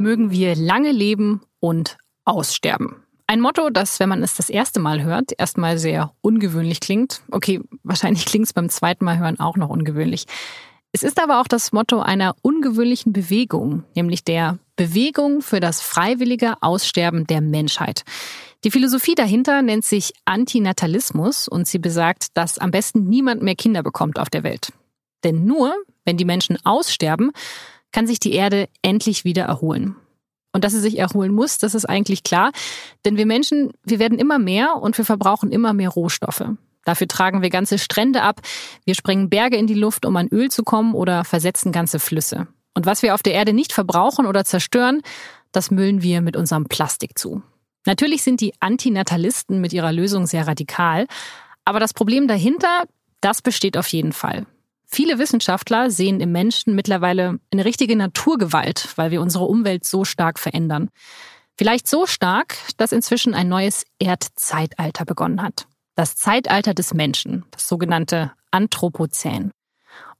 Mögen wir lange leben und aussterben. Ein Motto, das, wenn man es das erste Mal hört, erstmal sehr ungewöhnlich klingt. Okay, wahrscheinlich klingt es beim zweiten Mal hören auch noch ungewöhnlich. Es ist aber auch das Motto einer ungewöhnlichen Bewegung, nämlich der Bewegung für das freiwillige Aussterben der Menschheit. Die Philosophie dahinter nennt sich Antinatalismus und sie besagt, dass am besten niemand mehr Kinder bekommt auf der Welt. Denn nur, wenn die Menschen aussterben, kann sich die Erde endlich wieder erholen. Und dass sie sich erholen muss, das ist eigentlich klar. Denn wir Menschen, wir werden immer mehr und wir verbrauchen immer mehr Rohstoffe. Dafür tragen wir ganze Strände ab, wir sprengen Berge in die Luft, um an Öl zu kommen oder versetzen ganze Flüsse. Und was wir auf der Erde nicht verbrauchen oder zerstören, das müllen wir mit unserem Plastik zu. Natürlich sind die Antinatalisten mit ihrer Lösung sehr radikal, aber das Problem dahinter, das besteht auf jeden Fall. Viele Wissenschaftler sehen im Menschen mittlerweile eine richtige Naturgewalt, weil wir unsere Umwelt so stark verändern. Vielleicht so stark, dass inzwischen ein neues Erdzeitalter begonnen hat. Das Zeitalter des Menschen, das sogenannte Anthropozän.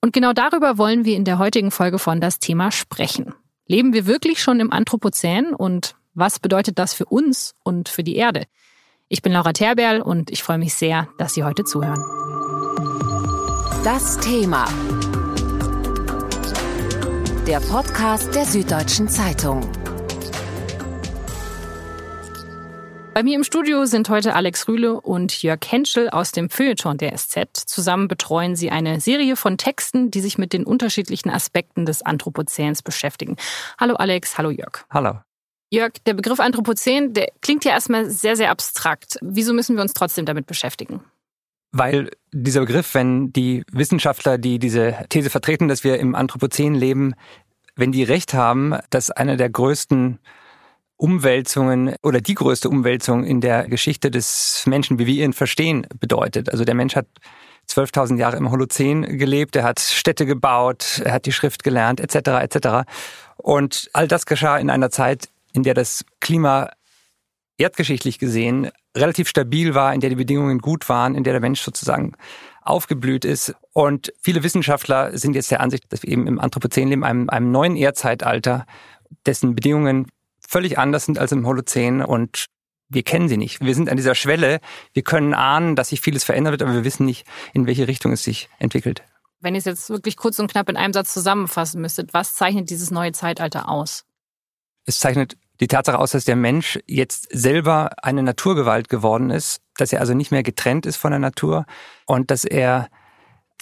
Und genau darüber wollen wir in der heutigen Folge von das Thema sprechen. Leben wir wirklich schon im Anthropozän und was bedeutet das für uns und für die Erde? Ich bin Laura Terberl und ich freue mich sehr, dass Sie heute zuhören. Das Thema. Der Podcast der Süddeutschen Zeitung. Bei mir im Studio sind heute Alex Rühle und Jörg Henschel aus dem Feuilleton der SZ. Zusammen betreuen sie eine Serie von Texten, die sich mit den unterschiedlichen Aspekten des Anthropozäns beschäftigen. Hallo Alex, hallo Jörg. Hallo. Jörg, der Begriff Anthropozän, der klingt ja erstmal sehr, sehr abstrakt. Wieso müssen wir uns trotzdem damit beschäftigen? Weil dieser Begriff, wenn die Wissenschaftler, die diese These vertreten, dass wir im Anthropozän leben, wenn die recht haben, dass eine der größten Umwälzungen oder die größte Umwälzung in der Geschichte des Menschen, wie wir ihn verstehen, bedeutet. Also der Mensch hat 12.000 Jahre im Holozän gelebt, er hat Städte gebaut, er hat die Schrift gelernt, etc., etc. Und all das geschah in einer Zeit, in der das Klima erdgeschichtlich gesehen relativ stabil war, in der die Bedingungen gut waren, in der der Mensch sozusagen aufgeblüht ist. Und viele Wissenschaftler sind jetzt der Ansicht, dass wir eben im Anthropozän leben, einem, einem neuen Erdzeitalter, dessen Bedingungen völlig anders sind als im Holozän und wir kennen sie nicht. Wir sind an dieser Schwelle. Wir können ahnen, dass sich vieles verändern wird, aber wir wissen nicht, in welche Richtung es sich entwickelt. Wenn ihr es jetzt wirklich kurz und knapp in einem Satz zusammenfassen müsstet, was zeichnet dieses neue Zeitalter aus? Es zeichnet die Tatsache aus, dass der Mensch jetzt selber eine Naturgewalt geworden ist, dass er also nicht mehr getrennt ist von der Natur und dass er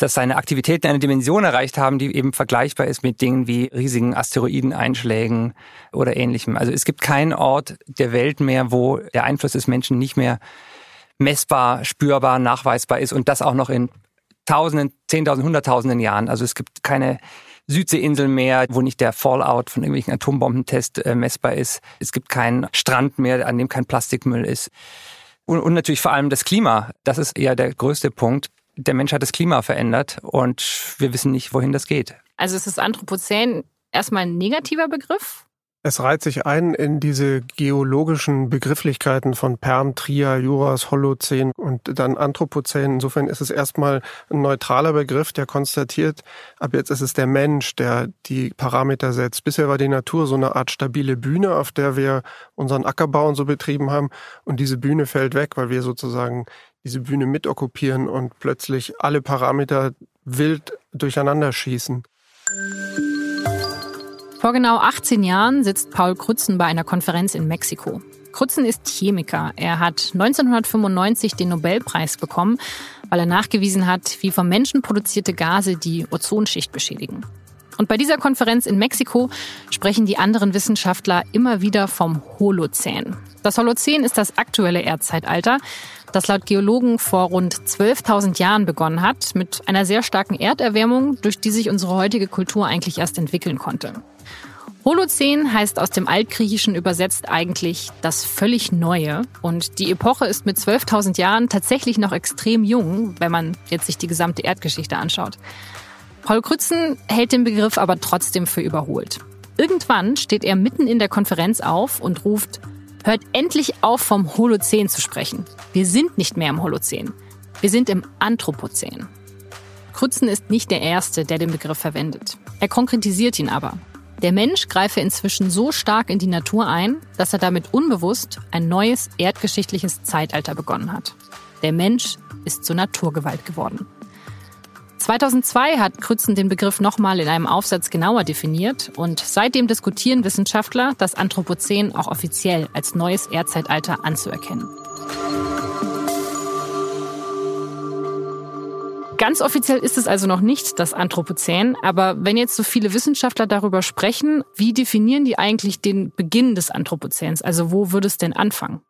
dass seine Aktivitäten eine Dimension erreicht haben, die eben vergleichbar ist mit Dingen wie riesigen Asteroideneinschlägen oder ähnlichem. Also es gibt keinen Ort der Welt mehr, wo der Einfluss des Menschen nicht mehr messbar, spürbar, nachweisbar ist und das auch noch in Tausenden, Zehntausenden, Hunderttausenden Jahren. Also es gibt keine Südseeinsel mehr, wo nicht der Fallout von irgendwelchen Atombombentests äh, messbar ist. Es gibt keinen Strand mehr, an dem kein Plastikmüll ist. Und, und natürlich vor allem das Klima. Das ist eher der größte Punkt. Der Mensch hat das Klima verändert und wir wissen nicht, wohin das geht. Also ist das Anthropozän erstmal ein negativer Begriff? Es reiht sich ein in diese geologischen Begrifflichkeiten von Perm, Trias, Juras, Holozän und dann Anthropozän. Insofern ist es erstmal ein neutraler Begriff, der konstatiert, ab jetzt ist es der Mensch, der die Parameter setzt. Bisher war die Natur so eine Art stabile Bühne, auf der wir unseren Ackerbau und so betrieben haben. Und diese Bühne fällt weg, weil wir sozusagen diese Bühne mitokkupieren und plötzlich alle Parameter wild durcheinander schießen. Vor genau 18 Jahren sitzt Paul Krützen bei einer Konferenz in Mexiko. Krützen ist Chemiker. Er hat 1995 den Nobelpreis bekommen, weil er nachgewiesen hat, wie vom Menschen produzierte Gase die Ozonschicht beschädigen. Und bei dieser Konferenz in Mexiko sprechen die anderen Wissenschaftler immer wieder vom Holozän. Das Holozän ist das aktuelle Erdzeitalter, das laut Geologen vor rund 12.000 Jahren begonnen hat, mit einer sehr starken Erderwärmung, durch die sich unsere heutige Kultur eigentlich erst entwickeln konnte. Holozän heißt aus dem Altgriechischen übersetzt eigentlich das völlig Neue. Und die Epoche ist mit 12.000 Jahren tatsächlich noch extrem jung, wenn man jetzt sich die gesamte Erdgeschichte anschaut. Paul Krützen hält den Begriff aber trotzdem für überholt. Irgendwann steht er mitten in der Konferenz auf und ruft, hört endlich auf, vom Holozän zu sprechen. Wir sind nicht mehr im Holozän. Wir sind im Anthropozän. Krützen ist nicht der Erste, der den Begriff verwendet. Er konkretisiert ihn aber. Der Mensch greife inzwischen so stark in die Natur ein, dass er damit unbewusst ein neues erdgeschichtliches Zeitalter begonnen hat. Der Mensch ist zur Naturgewalt geworden. 2002 hat Krützen den Begriff nochmal in einem Aufsatz genauer definiert und seitdem diskutieren Wissenschaftler, das Anthropozän auch offiziell als neues Erdzeitalter anzuerkennen. Ganz offiziell ist es also noch nicht das Anthropozän, aber wenn jetzt so viele Wissenschaftler darüber sprechen, wie definieren die eigentlich den Beginn des Anthropozäns? Also wo würde es denn anfangen?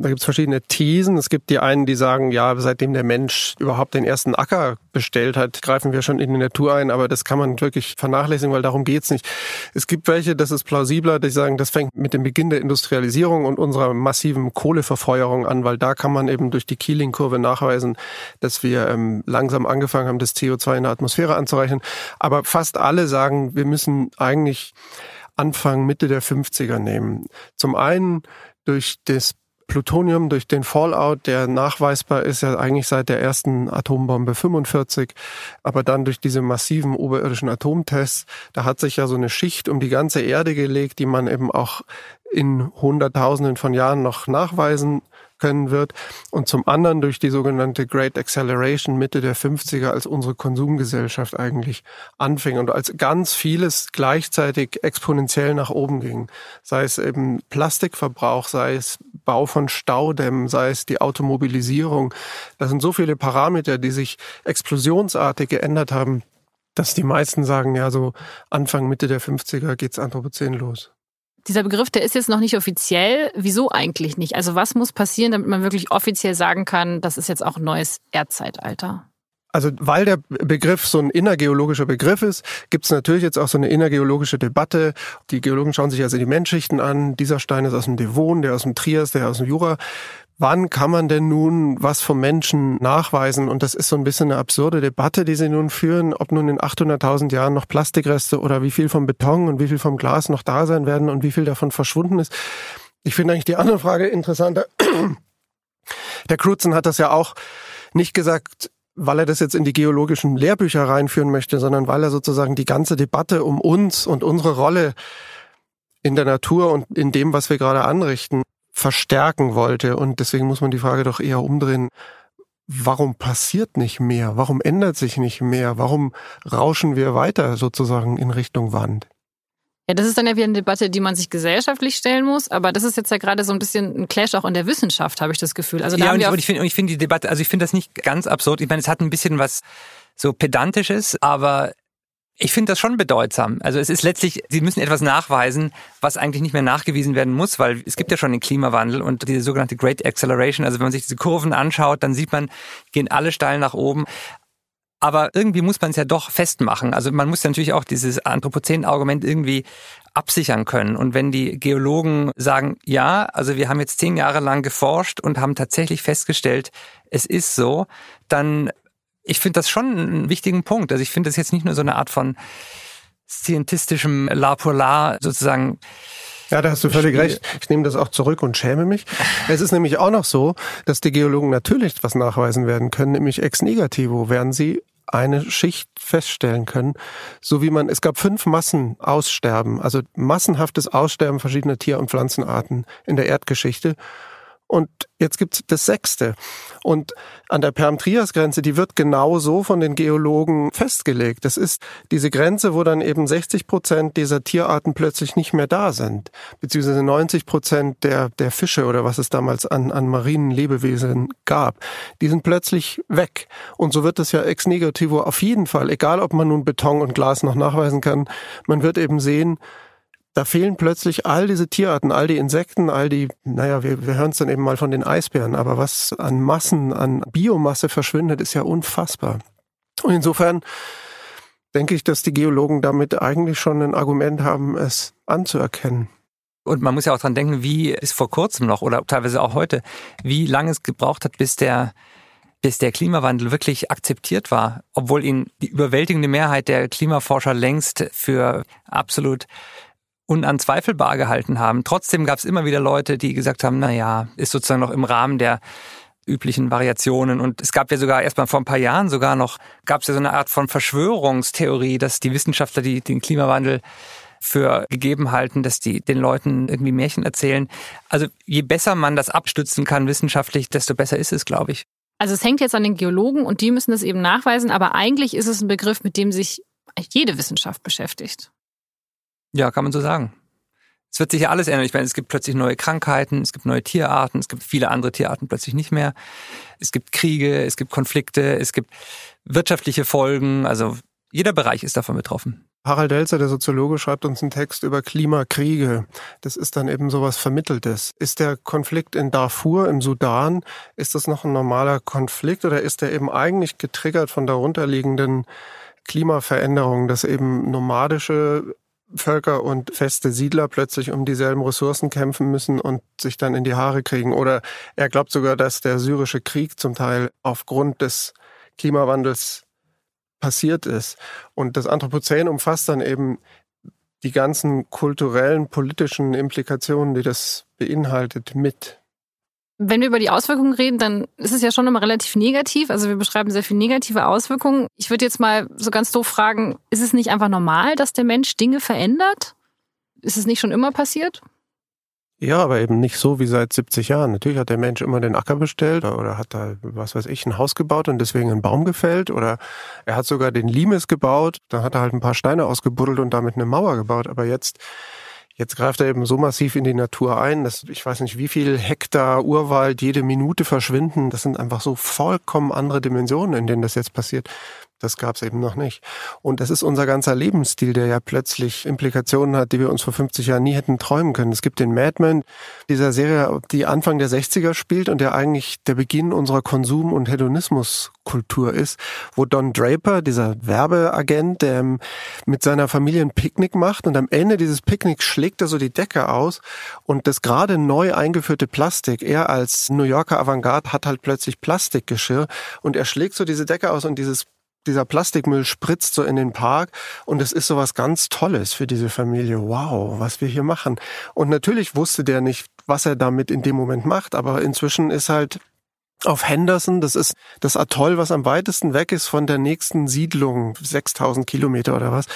Da gibt es verschiedene Thesen. Es gibt die einen, die sagen, ja, seitdem der Mensch überhaupt den ersten Acker bestellt hat, greifen wir schon in die Natur ein, aber das kann man wirklich vernachlässigen, weil darum geht's nicht. Es gibt welche, das ist plausibler, die sagen, das fängt mit dem Beginn der Industrialisierung und unserer massiven Kohleverfeuerung an, weil da kann man eben durch die Keeling-Kurve nachweisen, dass wir ähm, langsam angefangen haben, das CO2 in der Atmosphäre anzurechnen. Aber fast alle sagen, wir müssen eigentlich Anfang, Mitte der 50er nehmen. Zum einen durch das Plutonium durch den Fallout, der nachweisbar ist ja eigentlich seit der ersten Atombombe 45, aber dann durch diese massiven oberirdischen Atomtests, da hat sich ja so eine Schicht um die ganze Erde gelegt, die man eben auch in Hunderttausenden von Jahren noch nachweisen können wird und zum anderen durch die sogenannte Great Acceleration Mitte der 50er, als unsere Konsumgesellschaft eigentlich anfing und als ganz vieles gleichzeitig exponentiell nach oben ging. Sei es eben Plastikverbrauch, sei es Bau von Staudämmen, sei es die Automobilisierung. Das sind so viele Parameter, die sich explosionsartig geändert haben, dass die meisten sagen, ja, so Anfang, Mitte der 50er geht's Anthropozän los. Dieser Begriff, der ist jetzt noch nicht offiziell. Wieso eigentlich nicht? Also was muss passieren, damit man wirklich offiziell sagen kann, das ist jetzt auch ein neues Erdzeitalter? Also weil der Begriff so ein innergeologischer Begriff ist, gibt es natürlich jetzt auch so eine innergeologische Debatte. Die Geologen schauen sich also die Menschschichten an. Dieser Stein ist aus dem Devon, der aus dem Trias, der aus dem Jura. Wann kann man denn nun was vom Menschen nachweisen? Und das ist so ein bisschen eine absurde Debatte, die sie nun führen, ob nun in 800.000 Jahren noch Plastikreste oder wie viel vom Beton und wie viel vom Glas noch da sein werden und wie viel davon verschwunden ist. Ich finde eigentlich die andere Frage interessanter. Der Crutzen hat das ja auch nicht gesagt, weil er das jetzt in die geologischen Lehrbücher reinführen möchte, sondern weil er sozusagen die ganze Debatte um uns und unsere Rolle in der Natur und in dem, was wir gerade anrichten, verstärken wollte. Und deswegen muss man die Frage doch eher umdrehen. Warum passiert nicht mehr? Warum ändert sich nicht mehr? Warum rauschen wir weiter sozusagen in Richtung Wand? Ja, das ist dann ja wieder eine Debatte, die man sich gesellschaftlich stellen muss. Aber das ist jetzt ja gerade so ein bisschen ein Clash auch in der Wissenschaft, habe ich das Gefühl. Also da ja, und ich, ich finde ich finde die Debatte, also ich finde das nicht ganz absurd. Ich meine, es hat ein bisschen was so pedantisches, aber ich finde das schon bedeutsam. Also es ist letztlich, Sie müssen etwas nachweisen, was eigentlich nicht mehr nachgewiesen werden muss, weil es gibt ja schon den Klimawandel und diese sogenannte Great Acceleration. Also wenn man sich diese Kurven anschaut, dann sieht man, gehen alle steil nach oben. Aber irgendwie muss man es ja doch festmachen. Also man muss natürlich auch dieses Anthropozän-Argument irgendwie absichern können. Und wenn die Geologen sagen, ja, also wir haben jetzt zehn Jahre lang geforscht und haben tatsächlich festgestellt, es ist so, dann ich finde das schon einen wichtigen Punkt. Also ich finde das jetzt nicht nur so eine Art von scientistischem La pour La sozusagen. Ja, da hast du völlig recht. Ich nehme das auch zurück und schäme mich. Es ist nämlich auch noch so, dass die Geologen natürlich was nachweisen werden können, nämlich ex negativo werden sie eine Schicht feststellen können, so wie man, es gab fünf Massenaussterben, also massenhaftes Aussterben verschiedener Tier- und Pflanzenarten in der Erdgeschichte. Und jetzt gibt's das sechste. Und an der Perm-Trias-Grenze, die wird genau so von den Geologen festgelegt. Das ist diese Grenze, wo dann eben 60 Prozent dieser Tierarten plötzlich nicht mehr da sind. Beziehungsweise 90 Prozent der, der Fische oder was es damals an, an marinen Lebewesen gab. Die sind plötzlich weg. Und so wird es ja ex negativo auf jeden Fall, egal ob man nun Beton und Glas noch nachweisen kann, man wird eben sehen, da fehlen plötzlich all diese Tierarten, all die Insekten, all die, naja, wir, wir hören es dann eben mal von den Eisbären, aber was an Massen, an Biomasse verschwindet, ist ja unfassbar. Und insofern denke ich, dass die Geologen damit eigentlich schon ein Argument haben, es anzuerkennen. Und man muss ja auch dran denken, wie es vor kurzem noch oder teilweise auch heute, wie lange es gebraucht hat, bis der bis der Klimawandel wirklich akzeptiert war, obwohl ihn die überwältigende Mehrheit der Klimaforscher längst für absolut unanzweifelbar gehalten haben. Trotzdem gab es immer wieder Leute, die gesagt haben, na ja, ist sozusagen noch im Rahmen der üblichen Variationen. Und es gab ja sogar erst mal vor ein paar Jahren sogar noch, gab es ja so eine Art von Verschwörungstheorie, dass die Wissenschaftler, die den Klimawandel für gegeben halten, dass die den Leuten irgendwie Märchen erzählen. Also je besser man das abstützen kann wissenschaftlich, desto besser ist es, glaube ich. Also es hängt jetzt an den Geologen und die müssen das eben nachweisen, aber eigentlich ist es ein Begriff, mit dem sich jede Wissenschaft beschäftigt. Ja, kann man so sagen. Es wird sich ja alles ändern. Ich meine, es gibt plötzlich neue Krankheiten, es gibt neue Tierarten, es gibt viele andere Tierarten plötzlich nicht mehr. Es gibt Kriege, es gibt Konflikte, es gibt wirtschaftliche Folgen. Also jeder Bereich ist davon betroffen. Harald Elzer, der Soziologe, schreibt uns einen Text über Klimakriege. Das ist dann eben sowas Vermitteltes. Ist der Konflikt in Darfur im Sudan, ist das noch ein normaler Konflikt oder ist der eben eigentlich getriggert von darunterliegenden Klimaveränderungen, dass eben nomadische Völker und feste Siedler plötzlich um dieselben Ressourcen kämpfen müssen und sich dann in die Haare kriegen. Oder er glaubt sogar, dass der syrische Krieg zum Teil aufgrund des Klimawandels passiert ist. Und das Anthropozän umfasst dann eben die ganzen kulturellen, politischen Implikationen, die das beinhaltet, mit. Wenn wir über die Auswirkungen reden, dann ist es ja schon immer relativ negativ. Also wir beschreiben sehr viele negative Auswirkungen. Ich würde jetzt mal so ganz doof fragen, ist es nicht einfach normal, dass der Mensch Dinge verändert? Ist es nicht schon immer passiert? Ja, aber eben nicht so wie seit 70 Jahren. Natürlich hat der Mensch immer den Acker bestellt oder hat da, was weiß ich, ein Haus gebaut und deswegen einen Baum gefällt oder er hat sogar den Limes gebaut, dann hat er halt ein paar Steine ausgebuddelt und damit eine Mauer gebaut. Aber jetzt Jetzt greift er eben so massiv in die Natur ein, dass ich weiß nicht, wie viel Hektar Urwald jede Minute verschwinden. Das sind einfach so vollkommen andere Dimensionen, in denen das jetzt passiert. Das gab es eben noch nicht. Und das ist unser ganzer Lebensstil, der ja plötzlich Implikationen hat, die wir uns vor 50 Jahren nie hätten träumen können. Es gibt den Madman, dieser Serie, die Anfang der 60er spielt und der eigentlich der Beginn unserer Konsum- und Hedonismuskultur ist, wo Don Draper, dieser Werbeagent, der mit seiner Familie ein Picknick macht und am Ende dieses Picknicks schlägt er so die Decke aus und das gerade neu eingeführte Plastik, er als New Yorker Avantgarde hat halt plötzlich Plastikgeschirr und er schlägt so diese Decke aus und dieses dieser Plastikmüll spritzt so in den Park und es ist so was ganz Tolles für diese Familie. Wow, was wir hier machen. Und natürlich wusste der nicht, was er damit in dem Moment macht, aber inzwischen ist halt auf Henderson, das ist das Atoll, was am weitesten weg ist von der nächsten Siedlung, 6000 Kilometer oder was.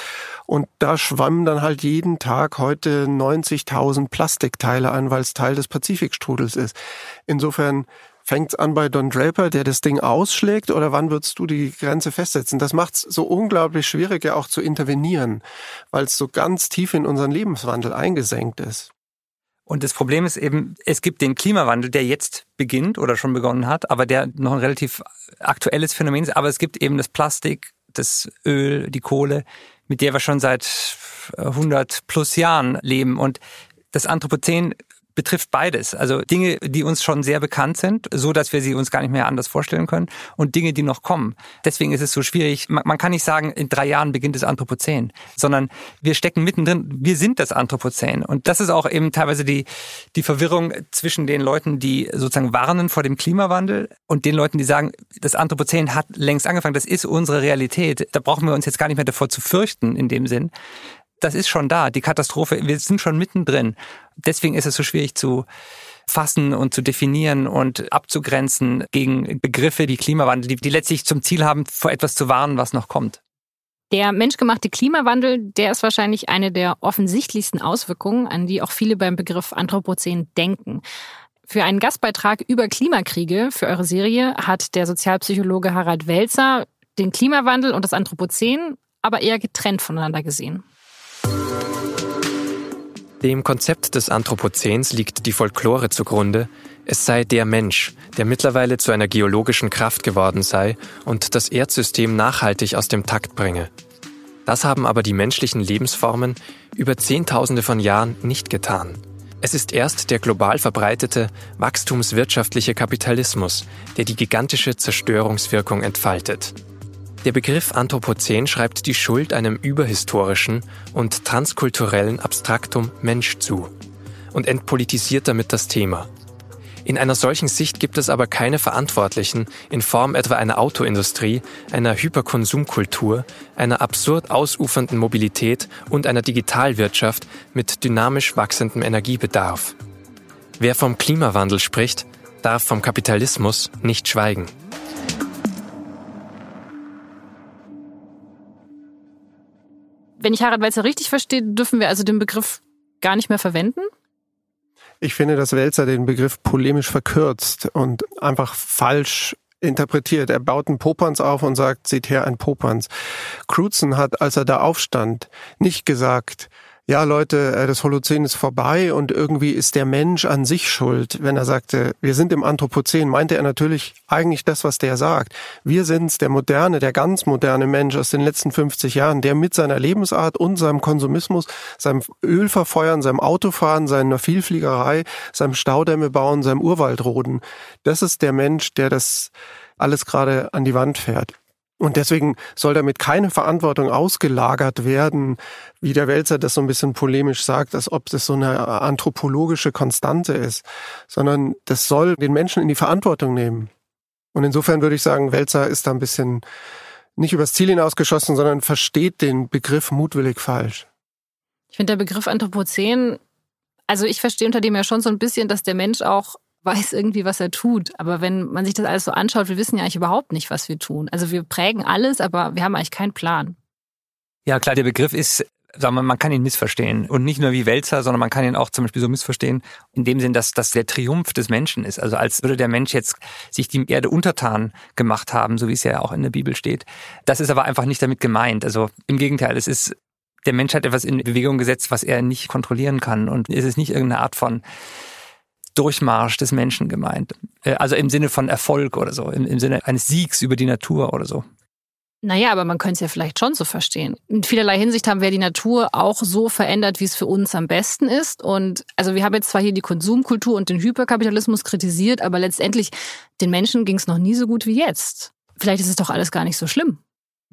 Und da schwammen dann halt jeden Tag heute 90.000 Plastikteile an, weil es Teil des Pazifikstrudels ist. Insofern Fängt's an bei Don Draper, der das Ding ausschlägt, oder wann würdest du die Grenze festsetzen? Das macht's so unglaublich schwierig, ja auch zu intervenieren, weil es so ganz tief in unseren Lebenswandel eingesenkt ist. Und das Problem ist eben, es gibt den Klimawandel, der jetzt beginnt oder schon begonnen hat, aber der noch ein relativ aktuelles Phänomen ist. Aber es gibt eben das Plastik, das Öl, die Kohle, mit der wir schon seit 100 plus Jahren leben. Und das Anthropozän betrifft beides. Also Dinge, die uns schon sehr bekannt sind, so dass wir sie uns gar nicht mehr anders vorstellen können und Dinge, die noch kommen. Deswegen ist es so schwierig. Man, man kann nicht sagen, in drei Jahren beginnt das Anthropozän, sondern wir stecken mittendrin. Wir sind das Anthropozän. Und das ist auch eben teilweise die, die Verwirrung zwischen den Leuten, die sozusagen warnen vor dem Klimawandel und den Leuten, die sagen, das Anthropozän hat längst angefangen. Das ist unsere Realität. Da brauchen wir uns jetzt gar nicht mehr davor zu fürchten in dem Sinn das ist schon da, die Katastrophe, wir sind schon mittendrin. Deswegen ist es so schwierig zu fassen und zu definieren und abzugrenzen gegen Begriffe, die Klimawandel, die, die letztlich zum Ziel haben, vor etwas zu warnen, was noch kommt. Der menschgemachte Klimawandel, der ist wahrscheinlich eine der offensichtlichsten Auswirkungen, an die auch viele beim Begriff Anthropozän denken. Für einen Gastbeitrag über Klimakriege für eure Serie hat der Sozialpsychologe Harald Welzer den Klimawandel und das Anthropozän aber eher getrennt voneinander gesehen. Dem Konzept des Anthropozäns liegt die Folklore zugrunde, es sei der Mensch, der mittlerweile zu einer geologischen Kraft geworden sei und das Erdsystem nachhaltig aus dem Takt bringe. Das haben aber die menschlichen Lebensformen über Zehntausende von Jahren nicht getan. Es ist erst der global verbreitete wachstumswirtschaftliche Kapitalismus, der die gigantische Zerstörungswirkung entfaltet. Der Begriff Anthropozän schreibt die Schuld einem überhistorischen und transkulturellen Abstraktum Mensch zu und entpolitisiert damit das Thema. In einer solchen Sicht gibt es aber keine Verantwortlichen in Form etwa einer Autoindustrie, einer Hyperkonsumkultur, einer absurd ausufernden Mobilität und einer Digitalwirtschaft mit dynamisch wachsendem Energiebedarf. Wer vom Klimawandel spricht, darf vom Kapitalismus nicht schweigen. Wenn ich Harald Welzer richtig verstehe, dürfen wir also den Begriff gar nicht mehr verwenden? Ich finde, dass Welzer den Begriff polemisch verkürzt und einfach falsch interpretiert. Er baut einen Popanz auf und sagt, seht her, ein Popanz. Crutzen hat, als er da aufstand, nicht gesagt, ja Leute, äh, das Holozän ist vorbei und irgendwie ist der Mensch an sich schuld. Wenn er sagte, wir sind im Anthropozän, meinte er natürlich eigentlich das, was der sagt. Wir sind's, der moderne, der ganz moderne Mensch aus den letzten 50 Jahren, der mit seiner Lebensart und seinem Konsumismus, seinem Ölverfeuern, seinem Autofahren, seiner Vielfliegerei, seinem Staudämme bauen, seinem Urwaldroden, das ist der Mensch, der das alles gerade an die Wand fährt. Und deswegen soll damit keine Verantwortung ausgelagert werden, wie der Wälzer das so ein bisschen polemisch sagt, als ob das so eine anthropologische Konstante ist, sondern das soll den Menschen in die Verantwortung nehmen. Und insofern würde ich sagen, Wälzer ist da ein bisschen nicht übers Ziel hinausgeschossen, sondern versteht den Begriff mutwillig falsch. Ich finde der Begriff Anthropozän, also ich verstehe unter dem ja schon so ein bisschen, dass der Mensch auch weiß irgendwie, was er tut. Aber wenn man sich das alles so anschaut, wir wissen ja eigentlich überhaupt nicht, was wir tun. Also wir prägen alles, aber wir haben eigentlich keinen Plan. Ja, klar, der Begriff ist, sagen wir, man kann ihn missverstehen. Und nicht nur wie Wälzer, sondern man kann ihn auch zum Beispiel so missverstehen, in dem Sinn, dass das der Triumph des Menschen ist. Also als würde der Mensch jetzt sich die Erde untertan gemacht haben, so wie es ja auch in der Bibel steht. Das ist aber einfach nicht damit gemeint. Also im Gegenteil, es ist der Mensch hat etwas in Bewegung gesetzt, was er nicht kontrollieren kann. Und es ist nicht irgendeine Art von Durchmarsch des Menschen gemeint. Äh, also im Sinne von Erfolg oder so, im, im Sinne eines Siegs über die Natur oder so. Naja, aber man könnte es ja vielleicht schon so verstehen. In vielerlei Hinsicht haben wir die Natur auch so verändert, wie es für uns am besten ist. Und also wir haben jetzt zwar hier die Konsumkultur und den Hyperkapitalismus kritisiert, aber letztendlich den Menschen ging es noch nie so gut wie jetzt. Vielleicht ist es doch alles gar nicht so schlimm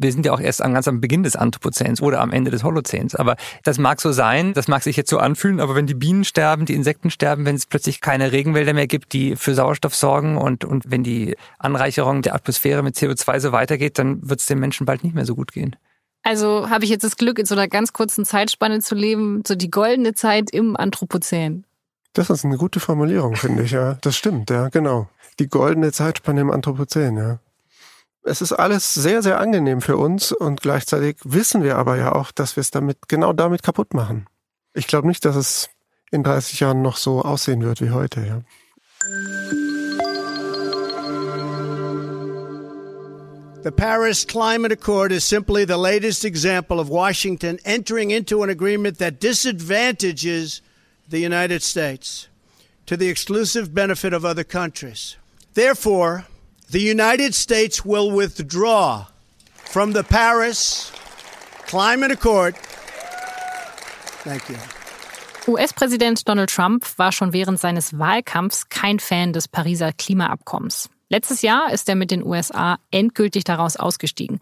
wir sind ja auch erst ganz am Beginn des Anthropozäns oder am Ende des Holozäns. Aber das mag so sein, das mag sich jetzt so anfühlen, aber wenn die Bienen sterben, die Insekten sterben, wenn es plötzlich keine Regenwälder mehr gibt, die für Sauerstoff sorgen und, und wenn die Anreicherung der Atmosphäre mit CO2 so weitergeht, dann wird es den Menschen bald nicht mehr so gut gehen. Also habe ich jetzt das Glück, in so einer ganz kurzen Zeitspanne zu leben, so die goldene Zeit im Anthropozän. Das ist eine gute Formulierung, finde ich, ja. Das stimmt, ja, genau. Die goldene Zeitspanne im Anthropozän, ja. Es ist alles sehr, sehr angenehm für uns und gleichzeitig wissen wir aber ja auch, dass wir es damit, genau damit kaputt machen. Ich glaube nicht, dass es in 30 Jahren noch so aussehen wird wie heute, ja. The Paris Climate Accord is simply the latest example of Washington entering into an agreement that disadvantages the United States to the exclusive benefit of other countries. Therefore, the United States will withdraw from the Paris Climate Accord. Thank you. US-Präsident Donald Trump war schon während seines Wahlkampfs kein Fan des Pariser Klimaabkommens. Letztes Jahr ist er mit den USA endgültig daraus ausgestiegen.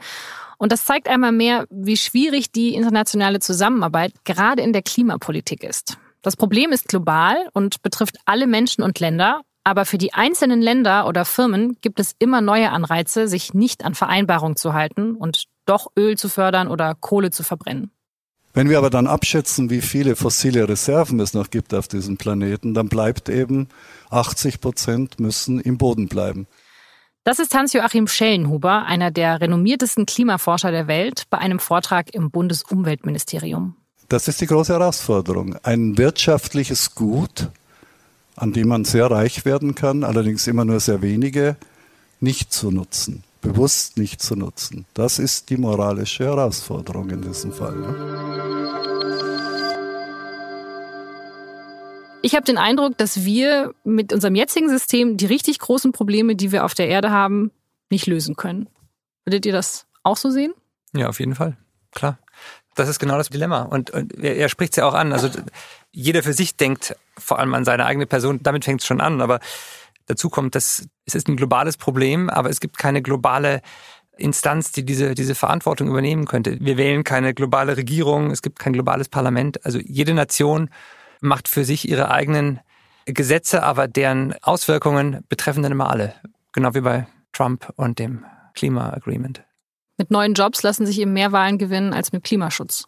Und das zeigt einmal mehr, wie schwierig die internationale Zusammenarbeit gerade in der Klimapolitik ist. Das Problem ist global und betrifft alle Menschen und Länder, aber für die einzelnen Länder oder Firmen gibt es immer neue Anreize, sich nicht an Vereinbarungen zu halten und doch Öl zu fördern oder Kohle zu verbrennen. Wenn wir aber dann abschätzen, wie viele fossile Reserven es noch gibt auf diesem Planeten, dann bleibt eben 80 Prozent müssen im Boden bleiben. Das ist Hans-Joachim Schellenhuber, einer der renommiertesten Klimaforscher der Welt, bei einem Vortrag im Bundesumweltministerium. Das ist die große Herausforderung. Ein wirtschaftliches Gut an dem man sehr reich werden kann, allerdings immer nur sehr wenige, nicht zu nutzen, bewusst nicht zu nutzen. Das ist die moralische Herausforderung in diesem Fall. Ne? Ich habe den Eindruck, dass wir mit unserem jetzigen System die richtig großen Probleme, die wir auf der Erde haben, nicht lösen können. Würdet ihr das auch so sehen? Ja, auf jeden Fall. Klar. Das ist genau das Dilemma. Und, und er, er spricht es ja auch an. Also jeder für sich denkt vor allem an seine eigene Person, damit fängt es schon an, aber dazu kommt, dass es ist ein globales Problem, aber es gibt keine globale Instanz, die diese, diese Verantwortung übernehmen könnte. Wir wählen keine globale Regierung, es gibt kein globales Parlament. Also jede Nation macht für sich ihre eigenen Gesetze, aber deren Auswirkungen betreffen dann immer alle. Genau wie bei Trump und dem Klima-Agreement. Mit neuen Jobs lassen sich eben mehr Wahlen gewinnen als mit Klimaschutz.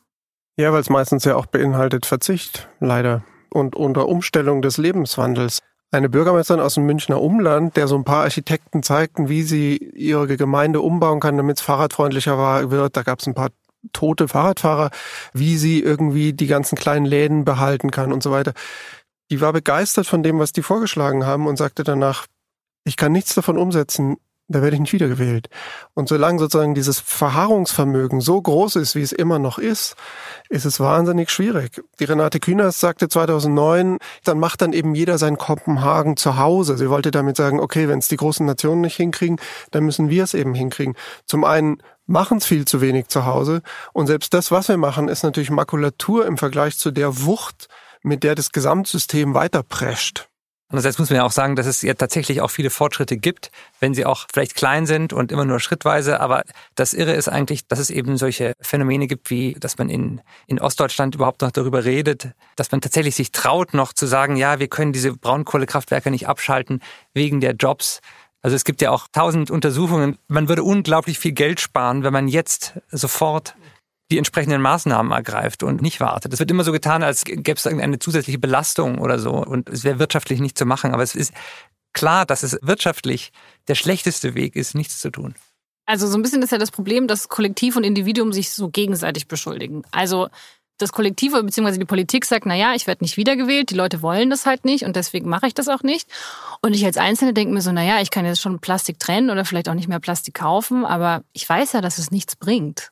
Ja, weil es meistens ja auch beinhaltet Verzicht, leider. Und unter Umstellung des Lebenswandels. Eine Bürgermeisterin aus dem Münchner Umland, der so ein paar Architekten zeigten, wie sie ihre Gemeinde umbauen kann, damit es fahrradfreundlicher wird. Da gab es ein paar tote Fahrradfahrer, wie sie irgendwie die ganzen kleinen Läden behalten kann und so weiter. Die war begeistert von dem, was die vorgeschlagen haben und sagte danach, ich kann nichts davon umsetzen, da werde ich nicht wiedergewählt. Und solange sozusagen dieses Verharrungsvermögen so groß ist, wie es immer noch ist, ist es wahnsinnig schwierig. Die Renate Künast sagte 2009, dann macht dann eben jeder sein Kopenhagen zu Hause. Sie wollte damit sagen, okay, wenn es die großen Nationen nicht hinkriegen, dann müssen wir es eben hinkriegen. Zum einen machen es viel zu wenig zu Hause und selbst das, was wir machen, ist natürlich Makulatur im Vergleich zu der Wucht, mit der das Gesamtsystem weiterprescht. Andererseits muss man ja auch sagen, dass es ja tatsächlich auch viele Fortschritte gibt, wenn sie auch vielleicht klein sind und immer nur schrittweise. Aber das Irre ist eigentlich, dass es eben solche Phänomene gibt, wie dass man in, in Ostdeutschland überhaupt noch darüber redet, dass man tatsächlich sich traut, noch zu sagen, ja, wir können diese Braunkohlekraftwerke nicht abschalten wegen der Jobs. Also es gibt ja auch tausend Untersuchungen. Man würde unglaublich viel Geld sparen, wenn man jetzt sofort die entsprechenden Maßnahmen ergreift und nicht wartet. Es wird immer so getan, als gäbe es irgendeine zusätzliche Belastung oder so und es wäre wirtschaftlich nicht zu machen. Aber es ist klar, dass es wirtschaftlich der schlechteste Weg ist, nichts zu tun. Also so ein bisschen ist ja das Problem, dass Kollektiv und Individuum sich so gegenseitig beschuldigen. Also das Kollektiv bzw. die Politik sagt, na ja, ich werde nicht wiedergewählt, die Leute wollen das halt nicht und deswegen mache ich das auch nicht. Und ich als Einzelne denke mir so, na ja, ich kann jetzt schon Plastik trennen oder vielleicht auch nicht mehr Plastik kaufen, aber ich weiß ja, dass es nichts bringt.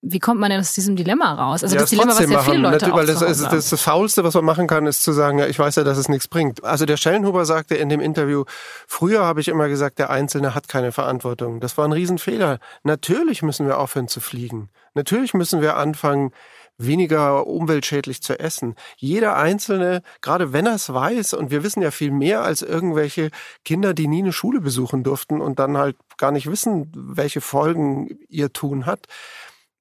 Wie kommt man denn aus diesem Dilemma raus? Also ja, das Dilemma, was ja viele Leute Natürlich, weil das, ist, das, das Faulste, was man machen kann, ist zu sagen, ja, ich weiß ja, dass es nichts bringt. Also der Schellenhuber sagte in dem Interview, früher habe ich immer gesagt, der Einzelne hat keine Verantwortung. Das war ein Riesenfehler. Natürlich müssen wir aufhören zu fliegen. Natürlich müssen wir anfangen, weniger umweltschädlich zu essen. Jeder Einzelne, gerade wenn er es weiß, und wir wissen ja viel mehr als irgendwelche Kinder, die nie eine Schule besuchen durften und dann halt gar nicht wissen, welche Folgen ihr Tun hat,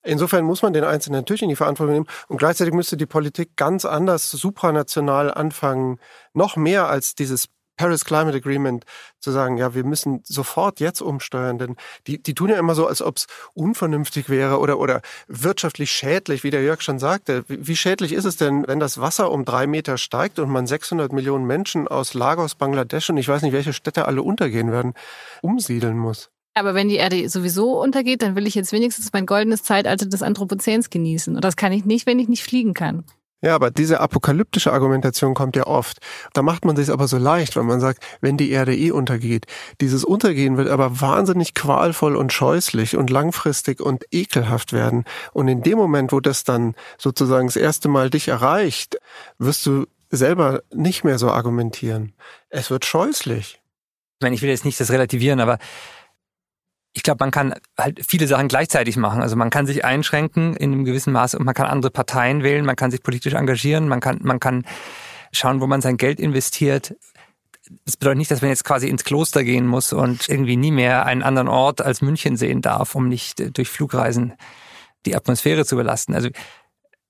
Insofern muss man den Einzelnen natürlich in die Verantwortung nehmen und gleichzeitig müsste die Politik ganz anders supranational anfangen, noch mehr als dieses Paris Climate Agreement zu sagen, ja, wir müssen sofort jetzt umsteuern, denn die, die tun ja immer so, als ob es unvernünftig wäre oder, oder wirtschaftlich schädlich, wie der Jörg schon sagte. Wie, wie schädlich ist es denn, wenn das Wasser um drei Meter steigt und man 600 Millionen Menschen aus Lagos, Bangladesch und ich weiß nicht, welche Städte alle untergehen werden, umsiedeln muss? Aber wenn die Erde sowieso untergeht, dann will ich jetzt wenigstens mein goldenes Zeitalter des Anthropozäns genießen. Und das kann ich nicht, wenn ich nicht fliegen kann. Ja, aber diese apokalyptische Argumentation kommt ja oft. Da macht man sich aber so leicht, wenn man sagt, wenn die Erde eh untergeht. Dieses Untergehen wird aber wahnsinnig qualvoll und scheußlich und langfristig und ekelhaft werden. Und in dem Moment, wo das dann sozusagen das erste Mal dich erreicht, wirst du selber nicht mehr so argumentieren. Es wird scheußlich. Ich meine, ich will jetzt nicht das relativieren, aber ich glaube, man kann halt viele Sachen gleichzeitig machen. Also man kann sich einschränken in einem gewissen Maße und man kann andere Parteien wählen, man kann sich politisch engagieren, man kann, man kann schauen, wo man sein Geld investiert. Das bedeutet nicht, dass man jetzt quasi ins Kloster gehen muss und irgendwie nie mehr einen anderen Ort als München sehen darf, um nicht durch Flugreisen die Atmosphäre zu belasten. Also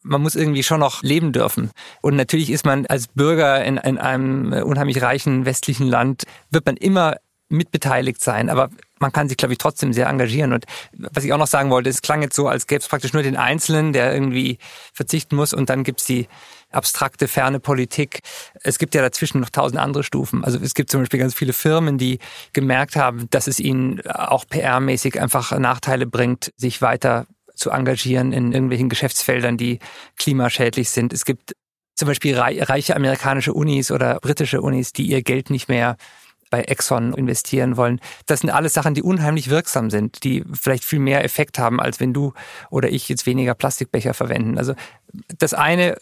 man muss irgendwie schon noch leben dürfen. Und natürlich ist man als Bürger in, in einem unheimlich reichen westlichen Land, wird man immer mitbeteiligt sein. Aber man kann sich, glaube ich, trotzdem sehr engagieren. Und was ich auch noch sagen wollte, es klang jetzt so, als gäbe es praktisch nur den Einzelnen, der irgendwie verzichten muss und dann gibt's die abstrakte, ferne Politik. Es gibt ja dazwischen noch tausend andere Stufen. Also es gibt zum Beispiel ganz viele Firmen, die gemerkt haben, dass es ihnen auch PR-mäßig einfach Nachteile bringt, sich weiter zu engagieren in irgendwelchen Geschäftsfeldern, die klimaschädlich sind. Es gibt zum Beispiel reiche amerikanische Unis oder britische Unis, die ihr Geld nicht mehr bei Exxon investieren wollen. Das sind alles Sachen, die unheimlich wirksam sind, die vielleicht viel mehr Effekt haben, als wenn du oder ich jetzt weniger Plastikbecher verwenden. Also das eine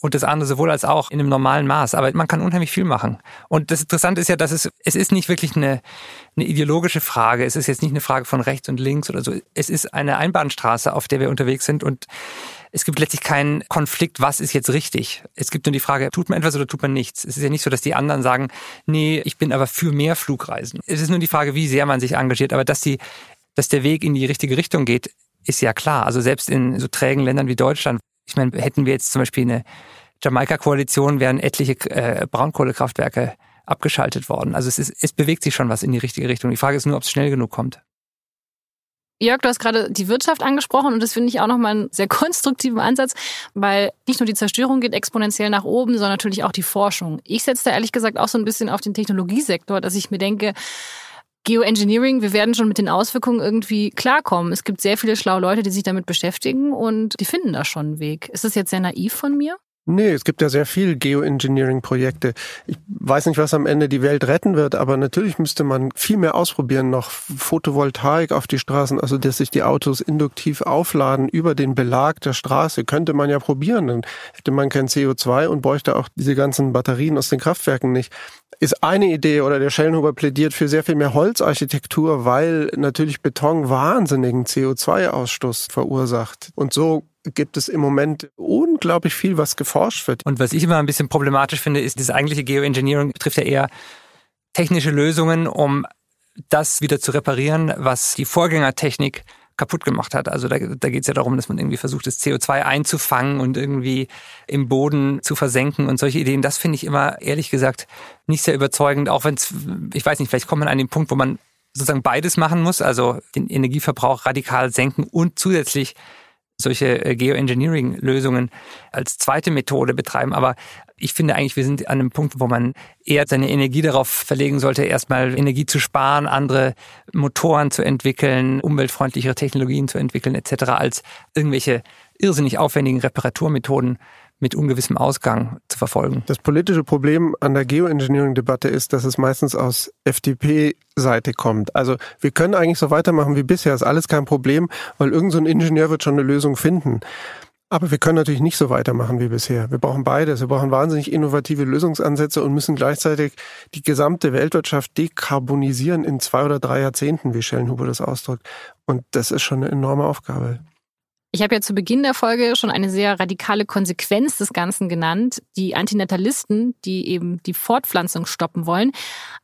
und das andere sowohl als auch in einem normalen Maß. Aber man kann unheimlich viel machen. Und das Interessante ist ja, dass es, es ist nicht wirklich eine, eine ideologische Frage. Es ist jetzt nicht eine Frage von rechts und links oder so. Es ist eine Einbahnstraße, auf der wir unterwegs sind und es gibt letztlich keinen Konflikt, was ist jetzt richtig. Es gibt nur die Frage, tut man etwas oder tut man nichts. Es ist ja nicht so, dass die anderen sagen, nee, ich bin aber für mehr Flugreisen. Es ist nur die Frage, wie sehr man sich engagiert. Aber dass die, dass der Weg in die richtige Richtung geht, ist ja klar. Also selbst in so trägen Ländern wie Deutschland, ich meine, hätten wir jetzt zum Beispiel eine Jamaika-Koalition, wären etliche äh, Braunkohlekraftwerke abgeschaltet worden. Also es, ist, es bewegt sich schon was in die richtige Richtung. Die Frage ist nur, ob es schnell genug kommt. Jörg, du hast gerade die Wirtschaft angesprochen und das finde ich auch nochmal einen sehr konstruktiven Ansatz, weil nicht nur die Zerstörung geht exponentiell nach oben, sondern natürlich auch die Forschung. Ich setze da ehrlich gesagt auch so ein bisschen auf den Technologiesektor, dass ich mir denke, Geoengineering, wir werden schon mit den Auswirkungen irgendwie klarkommen. Es gibt sehr viele schlaue Leute, die sich damit beschäftigen und die finden da schon einen Weg. Ist das jetzt sehr naiv von mir? Nee, es gibt ja sehr viel Geoengineering-Projekte. Ich weiß nicht, was am Ende die Welt retten wird, aber natürlich müsste man viel mehr ausprobieren, noch Photovoltaik auf die Straßen, also dass sich die Autos induktiv aufladen über den Belag der Straße, könnte man ja probieren. Dann hätte man kein CO2 und bräuchte auch diese ganzen Batterien aus den Kraftwerken nicht. Ist eine Idee oder der Schellenhuber plädiert für sehr viel mehr Holzarchitektur, weil natürlich Beton wahnsinnigen CO2-Ausstoß verursacht. Und so gibt es im Moment unglaublich viel, was geforscht wird. Und was ich immer ein bisschen problematisch finde, ist, das eigentliche Geoengineering betrifft ja eher technische Lösungen, um das wieder zu reparieren, was die Vorgängertechnik kaputt gemacht hat. Also da, da geht es ja darum, dass man irgendwie versucht, das CO2 einzufangen und irgendwie im Boden zu versenken und solche Ideen. Das finde ich immer, ehrlich gesagt, nicht sehr überzeugend, auch wenn es, ich weiß nicht, vielleicht kommt man an den Punkt, wo man sozusagen beides machen muss, also den Energieverbrauch radikal senken und zusätzlich solche äh, Geoengineering-Lösungen als zweite Methode betreiben. Aber ich finde eigentlich, wir sind an einem Punkt, wo man eher seine Energie darauf verlegen sollte, erstmal Energie zu sparen, andere Motoren zu entwickeln, umweltfreundlichere Technologien zu entwickeln etc., als irgendwelche irrsinnig aufwendigen Reparaturmethoden mit ungewissem Ausgang zu verfolgen. Das politische Problem an der Geoengineering-Debatte ist, dass es meistens aus FDP-Seite kommt. Also wir können eigentlich so weitermachen wie bisher, ist alles kein Problem, weil irgendein so Ingenieur wird schon eine Lösung finden. Aber wir können natürlich nicht so weitermachen wie bisher. Wir brauchen beides. Wir brauchen wahnsinnig innovative Lösungsansätze und müssen gleichzeitig die gesamte Weltwirtschaft dekarbonisieren in zwei oder drei Jahrzehnten, wie Schellenhuber das ausdrückt. Und das ist schon eine enorme Aufgabe. Ich habe ja zu Beginn der Folge schon eine sehr radikale Konsequenz des Ganzen genannt. Die Antinatalisten, die eben die Fortpflanzung stoppen wollen.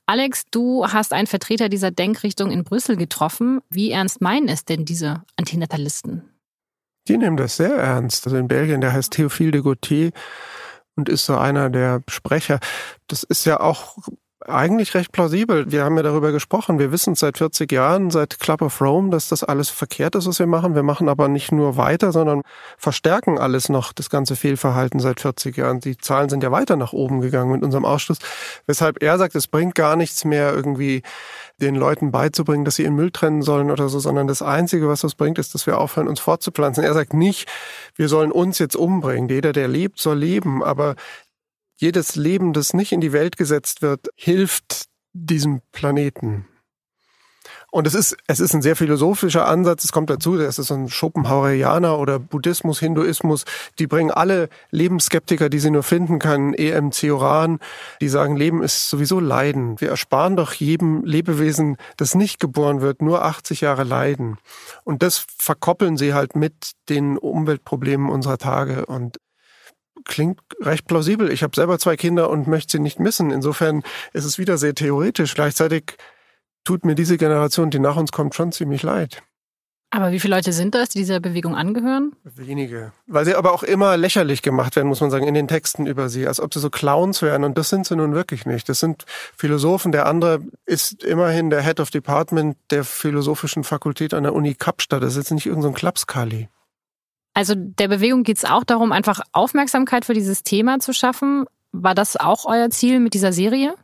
Alex, du hast einen Vertreter dieser Denkrichtung in Brüssel getroffen. Wie ernst meinen es denn diese Antinatalisten? Die nehmen das sehr ernst. Also in Belgien, der heißt Théophile de Gautier und ist so einer der Sprecher. Das ist ja auch eigentlich recht plausibel. Wir haben ja darüber gesprochen. Wir wissen seit 40 Jahren, seit Club of Rome, dass das alles verkehrt ist, was wir machen. Wir machen aber nicht nur weiter, sondern verstärken alles noch, das ganze Fehlverhalten seit 40 Jahren. Die Zahlen sind ja weiter nach oben gegangen mit unserem Ausschluss. Weshalb er sagt, es bringt gar nichts mehr irgendwie den Leuten beizubringen, dass sie ihren Müll trennen sollen oder so, sondern das Einzige, was das bringt, ist, dass wir aufhören, uns fortzupflanzen. Er sagt nicht, wir sollen uns jetzt umbringen. Jeder, der lebt, soll leben. Aber jedes Leben, das nicht in die Welt gesetzt wird, hilft diesem Planeten. Und es ist, es ist ein sehr philosophischer Ansatz. Es kommt dazu, das ist so ein Schopenhauerianer oder Buddhismus, Hinduismus. Die bringen alle Lebensskeptiker, die sie nur finden können, EM Cioran, die sagen, Leben ist sowieso Leiden. Wir ersparen doch jedem Lebewesen, das nicht geboren wird, nur 80 Jahre Leiden. Und das verkoppeln sie halt mit den Umweltproblemen unserer Tage. Und klingt recht plausibel. Ich habe selber zwei Kinder und möchte sie nicht missen. Insofern ist es wieder sehr theoretisch. Gleichzeitig tut mir diese Generation, die nach uns kommt, schon ziemlich leid. Aber wie viele Leute sind das, die dieser Bewegung angehören? Wenige. Weil sie aber auch immer lächerlich gemacht werden, muss man sagen, in den Texten über sie, als ob sie so Clowns wären. Und das sind sie nun wirklich nicht. Das sind Philosophen. Der andere ist immerhin der Head of Department der Philosophischen Fakultät an der Uni Kapstadt. Das ist jetzt nicht irgendein so Klapskali. Also der Bewegung geht es auch darum, einfach Aufmerksamkeit für dieses Thema zu schaffen. War das auch euer Ziel mit dieser Serie?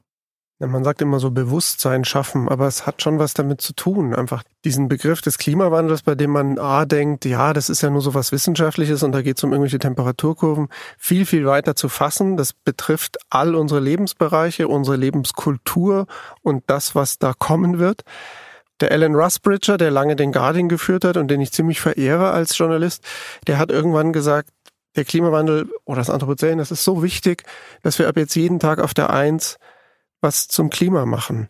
Ja, man sagt immer so Bewusstsein schaffen, aber es hat schon was damit zu tun. Einfach diesen Begriff des Klimawandels, bei dem man A denkt, ja, das ist ja nur so was Wissenschaftliches und da geht es um irgendwelche Temperaturkurven, viel, viel weiter zu fassen. Das betrifft all unsere Lebensbereiche, unsere Lebenskultur und das, was da kommen wird. Der Alan Rusbridger, der lange den Guardian geführt hat und den ich ziemlich verehre als Journalist, der hat irgendwann gesagt, der Klimawandel oder das Anthropozän, das ist so wichtig, dass wir ab jetzt jeden Tag auf der Eins was zum Klima machen.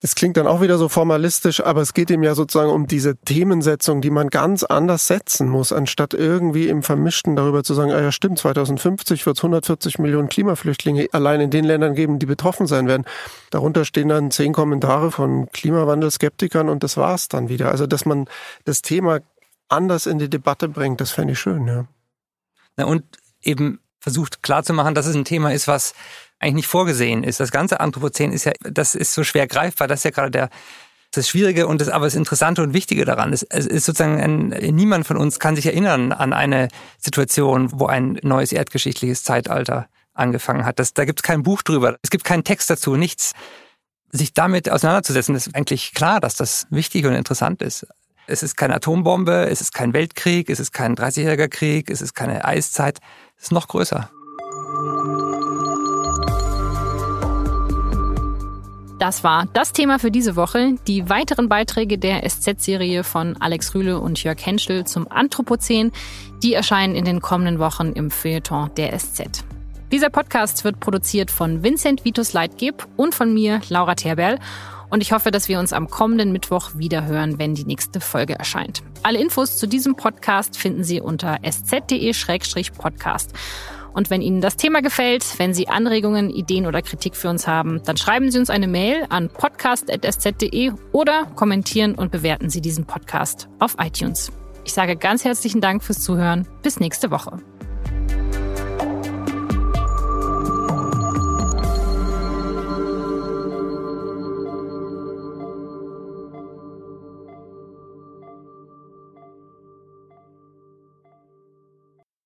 Das klingt dann auch wieder so formalistisch, aber es geht ihm ja sozusagen um diese Themensetzung, die man ganz anders setzen muss, anstatt irgendwie im Vermischten darüber zu sagen, ah ja stimmt, 2050 wird es 140 Millionen Klimaflüchtlinge allein in den Ländern geben, die betroffen sein werden. Darunter stehen dann zehn Kommentare von Klimawandelskeptikern und das war's dann wieder. Also, dass man das Thema anders in die Debatte bringt, das fände ich schön, ja. Na und eben versucht klarzumachen, dass es ein Thema ist, was eigentlich nicht vorgesehen ist. Das ganze Anthropozän ist ja, das ist so schwer greifbar, das ist ja gerade der das Schwierige und das aber das Interessante und Wichtige daran ist, es ist sozusagen ein, niemand von uns kann sich erinnern an eine Situation, wo ein neues erdgeschichtliches Zeitalter angefangen hat. Das, da gibt es kein Buch drüber, es gibt keinen Text dazu, nichts. sich damit auseinanderzusetzen, ist eigentlich klar, dass das wichtig und interessant ist. Es ist keine Atombombe, es ist kein Weltkrieg, es ist kein 30-jähriger Krieg, es ist keine Eiszeit, es ist noch größer. Das war das Thema für diese Woche. Die weiteren Beiträge der SZ-Serie von Alex Rühle und Jörg Henschel zum Anthropozän, die erscheinen in den kommenden Wochen im Feuilleton der SZ. Dieser Podcast wird produziert von Vincent Vitus Leitgeb und von mir, Laura Terberl. Und ich hoffe, dass wir uns am kommenden Mittwoch wieder hören, wenn die nächste Folge erscheint. Alle Infos zu diesem Podcast finden Sie unter sz.de-podcast. Und wenn Ihnen das Thema gefällt, wenn Sie Anregungen, Ideen oder Kritik für uns haben, dann schreiben Sie uns eine Mail an podcast.sz.de oder kommentieren und bewerten Sie diesen Podcast auf iTunes. Ich sage ganz herzlichen Dank fürs Zuhören. Bis nächste Woche.